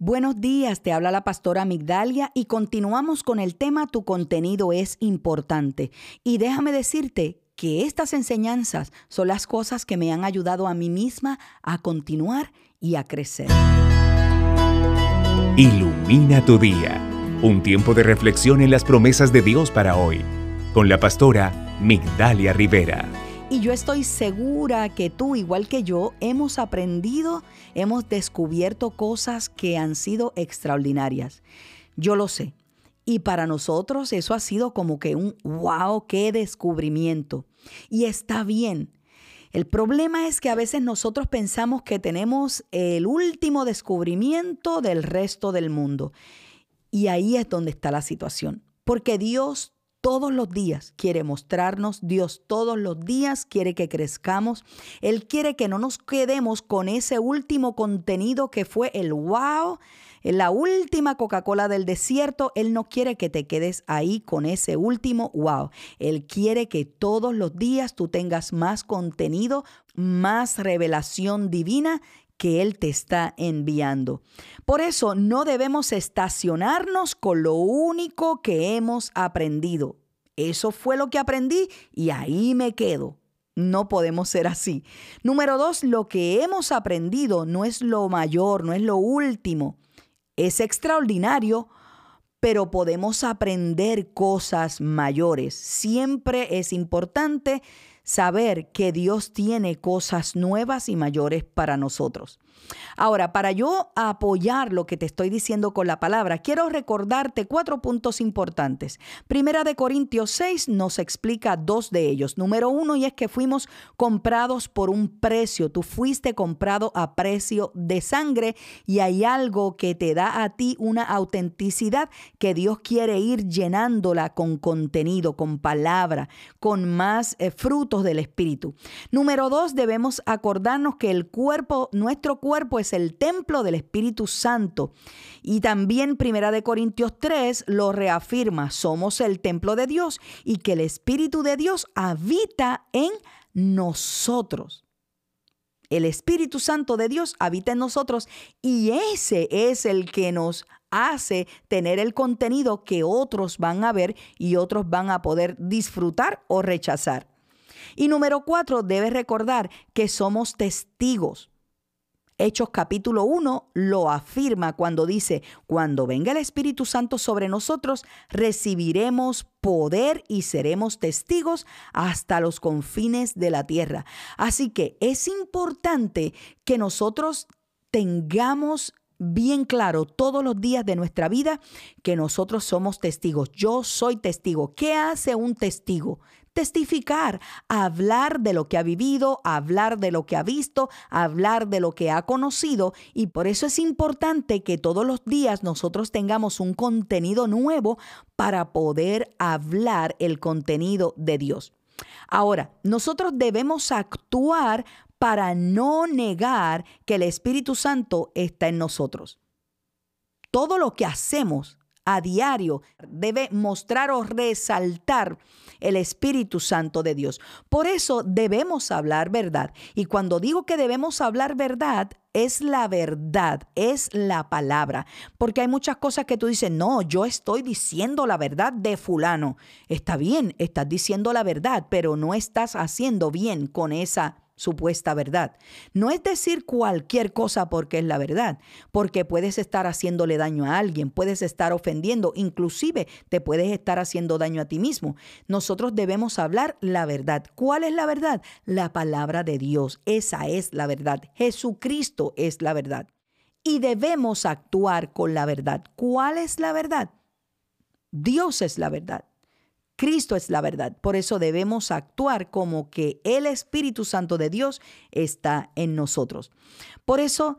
Buenos días, te habla la pastora Migdalia y continuamos con el tema Tu contenido es importante. Y déjame decirte que estas enseñanzas son las cosas que me han ayudado a mí misma a continuar y a crecer. Ilumina tu día, un tiempo de reflexión en las promesas de Dios para hoy, con la pastora Migdalia Rivera. Y yo estoy segura que tú, igual que yo, hemos aprendido, hemos descubierto cosas que han sido extraordinarias. Yo lo sé. Y para nosotros eso ha sido como que un wow, qué descubrimiento. Y está bien. El problema es que a veces nosotros pensamos que tenemos el último descubrimiento del resto del mundo. Y ahí es donde está la situación. Porque Dios todos los días quiere mostrarnos, Dios todos los días quiere que crezcamos, Él quiere que no nos quedemos con ese último contenido que fue el wow, la última Coca-Cola del desierto, Él no quiere que te quedes ahí con ese último wow. Él quiere que todos los días tú tengas más contenido, más revelación divina que Él te está enviando. Por eso no debemos estacionarnos con lo único que hemos aprendido. Eso fue lo que aprendí y ahí me quedo. No podemos ser así. Número dos, lo que hemos aprendido no es lo mayor, no es lo último. Es extraordinario, pero podemos aprender cosas mayores. Siempre es importante saber que Dios tiene cosas nuevas y mayores para nosotros. Ahora, para yo apoyar lo que te estoy diciendo con la palabra, quiero recordarte cuatro puntos importantes. Primera de Corintios 6 nos explica dos de ellos. Número uno, y es que fuimos comprados por un precio. Tú fuiste comprado a precio de sangre y hay algo que te da a ti una autenticidad que Dios quiere ir llenándola con contenido, con palabra, con más eh, frutos del Espíritu. Número dos, debemos acordarnos que el cuerpo, nuestro cuerpo, cuerpo es el templo del Espíritu Santo. Y también Primera de Corintios 3 lo reafirma, somos el templo de Dios y que el Espíritu de Dios habita en nosotros. El Espíritu Santo de Dios habita en nosotros y ese es el que nos hace tener el contenido que otros van a ver y otros van a poder disfrutar o rechazar. Y número cuatro, debes recordar que somos testigos. Hechos capítulo 1 lo afirma cuando dice, cuando venga el Espíritu Santo sobre nosotros, recibiremos poder y seremos testigos hasta los confines de la tierra. Así que es importante que nosotros tengamos bien claro todos los días de nuestra vida que nosotros somos testigos. Yo soy testigo. ¿Qué hace un testigo? testificar, hablar de lo que ha vivido, hablar de lo que ha visto, hablar de lo que ha conocido y por eso es importante que todos los días nosotros tengamos un contenido nuevo para poder hablar el contenido de Dios. Ahora, nosotros debemos actuar para no negar que el Espíritu Santo está en nosotros. Todo lo que hacemos a diario debe mostrar o resaltar el Espíritu Santo de Dios. Por eso debemos hablar verdad. Y cuando digo que debemos hablar verdad, es la verdad, es la palabra. Porque hay muchas cosas que tú dices, no, yo estoy diciendo la verdad de fulano. Está bien, estás diciendo la verdad, pero no estás haciendo bien con esa supuesta verdad. No es decir cualquier cosa porque es la verdad, porque puedes estar haciéndole daño a alguien, puedes estar ofendiendo, inclusive te puedes estar haciendo daño a ti mismo. Nosotros debemos hablar la verdad. ¿Cuál es la verdad? La palabra de Dios. Esa es la verdad. Jesucristo es la verdad. Y debemos actuar con la verdad. ¿Cuál es la verdad? Dios es la verdad. Cristo es la verdad. Por eso debemos actuar como que el Espíritu Santo de Dios está en nosotros. Por eso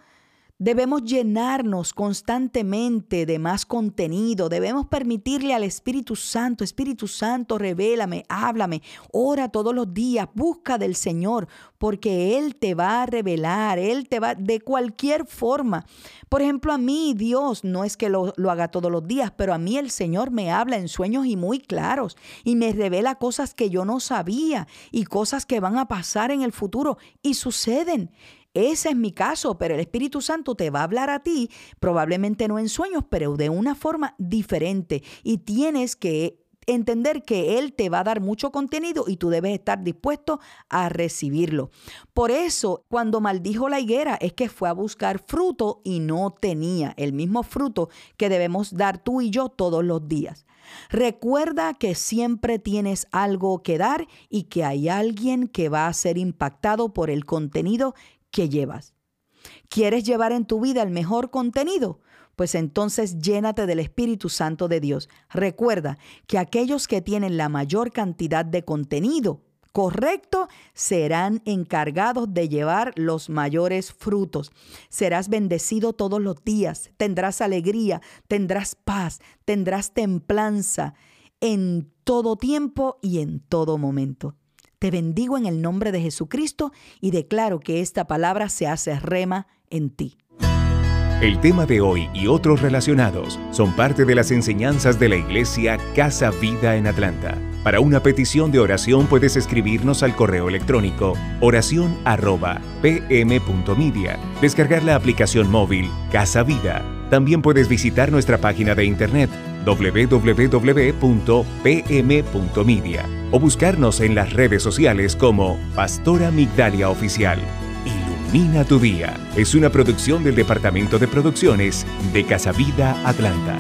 Debemos llenarnos constantemente de más contenido. Debemos permitirle al Espíritu Santo, Espíritu Santo, revélame, háblame, ora todos los días, busca del Señor, porque Él te va a revelar, Él te va de cualquier forma. Por ejemplo, a mí Dios, no es que lo, lo haga todos los días, pero a mí el Señor me habla en sueños y muy claros y me revela cosas que yo no sabía y cosas que van a pasar en el futuro y suceden. Ese es mi caso, pero el Espíritu Santo te va a hablar a ti, probablemente no en sueños, pero de una forma diferente. Y tienes que entender que Él te va a dar mucho contenido y tú debes estar dispuesto a recibirlo. Por eso, cuando maldijo la higuera, es que fue a buscar fruto y no tenía el mismo fruto que debemos dar tú y yo todos los días. Recuerda que siempre tienes algo que dar y que hay alguien que va a ser impactado por el contenido que llevas. ¿Quieres llevar en tu vida el mejor contenido? Pues entonces llénate del Espíritu Santo de Dios. Recuerda que aquellos que tienen la mayor cantidad de contenido correcto serán encargados de llevar los mayores frutos. Serás bendecido todos los días, tendrás alegría, tendrás paz, tendrás templanza en todo tiempo y en todo momento. Te bendigo en el nombre de Jesucristo y declaro que esta palabra se hace rema en ti. El tema de hoy y otros relacionados son parte de las enseñanzas de la iglesia Casa Vida en Atlanta. Para una petición de oración puedes escribirnos al correo electrónico oración@pm.media, descargar la aplicación móvil Casa Vida. También puedes visitar nuestra página de internet www.pm.media o buscarnos en las redes sociales como Pastora Migdalia Oficial. Ilumina tu día. Es una producción del Departamento de Producciones de Casa Vida Atlanta.